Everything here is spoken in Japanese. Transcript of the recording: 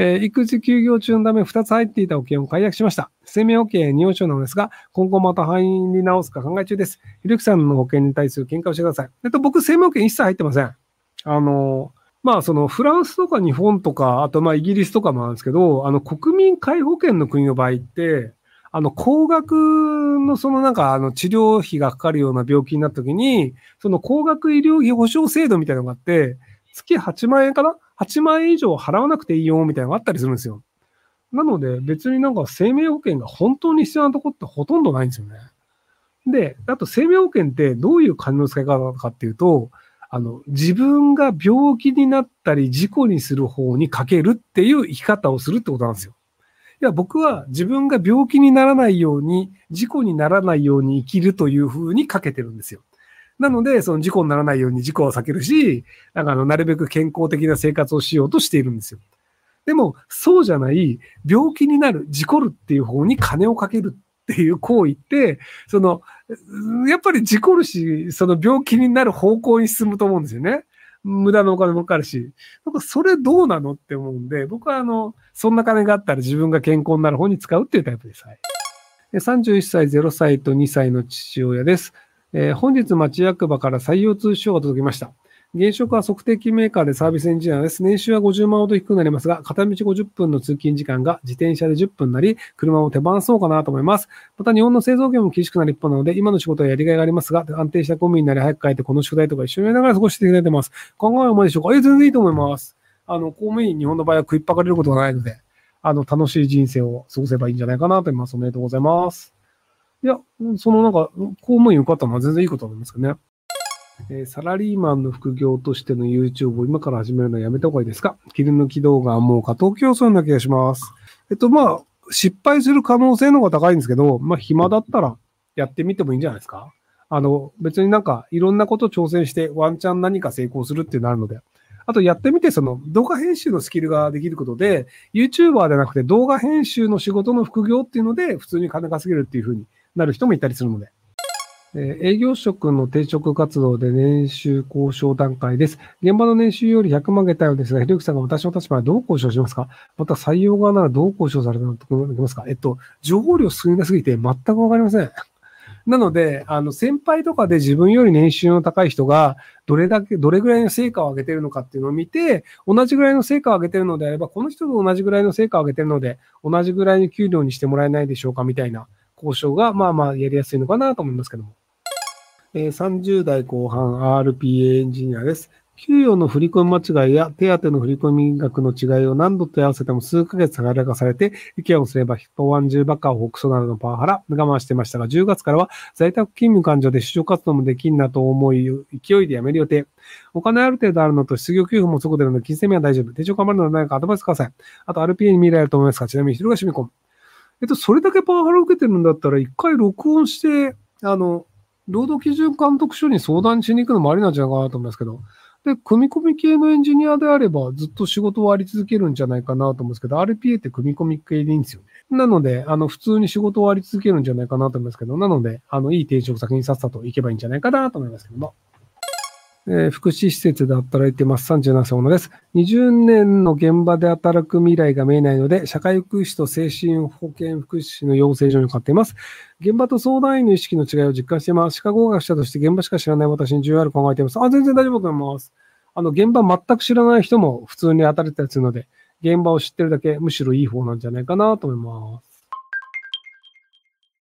えー育児休業中のため2つ入っていた保険を解約しました。生命保険や入所なのですが、今後また入り直すか考え中です。ひろゆきさんの保険に対する見解をしてください。えっと、僕、生命保険一切入ってません。あの、まあ、そのフランスとか日本とか、あとまあイギリスとかもあるんですけど、あの国民皆保険の国の場合って、あの高額のそのなんかあの治療費がかかるような病気になった時に、その高額医療費保障制度みたいなのがあって、月8万円かな ?8 万円以上払わなくていいよみたいなのがあったりするんですよ。なので別になんか生命保険が本当に必要なとこってほとんどないんですよね。で、あと生命保険ってどういう金の使い方かっていうと、あの、自分が病気になったり事故にする方にかけるっていう生き方をするってことなんですよ。いや、僕は自分が病気にならないように、事故にならないように生きるという風にかけてるんですよ。なので、その事故にならないように事故を避けるし、なんかあの、なるべく健康的な生活をしようとしているんですよ。でも、そうじゃない、病気になる、事故るっていう方に金をかけるっていう行為って、その、やっぱり事故るし、その病気になる方向に進むと思うんですよね。無駄なお金もかかるし。なんかそれどうなのって思うんで、僕はあの、そんな金があったら自分が健康になる方に使うっていうタイプです。はい、31歳、0歳と2歳の父親です。えー本日町役場から採用通知書が届きました。現職は測定器メーカーでサービスエンジニアです。年収は50万ほど低くなりますが、片道50分の通勤時間が自転車で10分なり、車を手放そうかなと思います。また日本の製造業も厳しくなる一方なので、今の仕事はやりがいがありますが、安定した公務員になり早く帰ってこの宿題とか一緒にやりながら過ごしていただいてます。考えは思いでしょうか？え、全然いいと思います。あの、公務員、日本の場合は食いっぱかれることがないので、あの、楽しい人生を過ごせばいいんじゃないかなと思います。おめでとうございます。いや、そのなんか、公務員受かったのは全然いいことだと思いますけどね。えーサラリーマンの副業としての YouTube を今から始めるのはやめた方がいいですか？切り抜き動画はもう過当競争な気がします。えっと、まあ、失敗する可能性の方が高いんですけど、まあ、暇だったらやってみてもいいんじゃないですか？あの、別になんかいろんなこと挑戦してワンチャン何か成功するっていうのあるので。あとやってみて、その動画編集のスキルができることで、YouTuber でなくて動画編集の仕事の副業っていうので、普通に金稼げるっていう風になる人もいたりするので。えー営業職の転職活動で年収交渉段階です。現場の年収より100万げたようですが、ひろゆきさんが私の立場でどう交渉しますか？また採用側ならどう交渉されたのと思いますか？えっと、情報量少なすぎて全くわかりません。なので、あの、先輩とかで自分より年収の高い人が、どれだけ、どれぐらいの成果を上げてるのかっていうのを見て、同じぐらいの成果を上げてるのであれば、この人と同じぐらいの成果を上げてるので、同じぐらいの給料にしてもらえないでしょうか？みたいな交渉が、まあまあやりやすいのかなと思いますけども。えー30代後半 RPA エンジニアです。給与の振り込み間違いや手当の振り込み額の違いを何度と合わせても数ヶ月下がかされて、意見をすれば一晩中バカを北ソなどのパワハラ、我慢してましたが、10月からは在宅勤務患者で就職活動もできんなと思い、勢いで辞める予定。お金ある程度あるのと失業給付もそこでるので、金銭面は大丈夫。手帳頑張るので何かアドバイスください。あと RPA に未来あると思いますが、ちなみに広がしみ込む。えっと、それだけパワハラを受けてるんだったら、一回録音して、あの、労働基準監督署に相談しに行くのもありなんじゃないかなと思いますけど。で、組み込み系のエンジニアであれば、ずっと仕事をあり続けるんじゃないかなと思うんですけど、RPA って組み込み系でいいんですよね。なので、あの、普通に仕事をあり続けるんじゃないかなと思いますけど、なので、あの、いい転職先にさっさと行けばいいんじゃないかなと思いますけども。えー福祉施設で働いてます。37歳女です。20年の現場で働く未来が見えないので、社会福祉と精神保健福祉の養成所に向かっています。現場と相談員の意識の違いを実感しています。歯科合格者として現場しか知らない私に重要ある考えています。あ、全然大丈夫だと思います。あの、現場全く知らない人も普通に働いてたりするので、現場を知ってるだけむしろいい方なんじゃないかなと思います。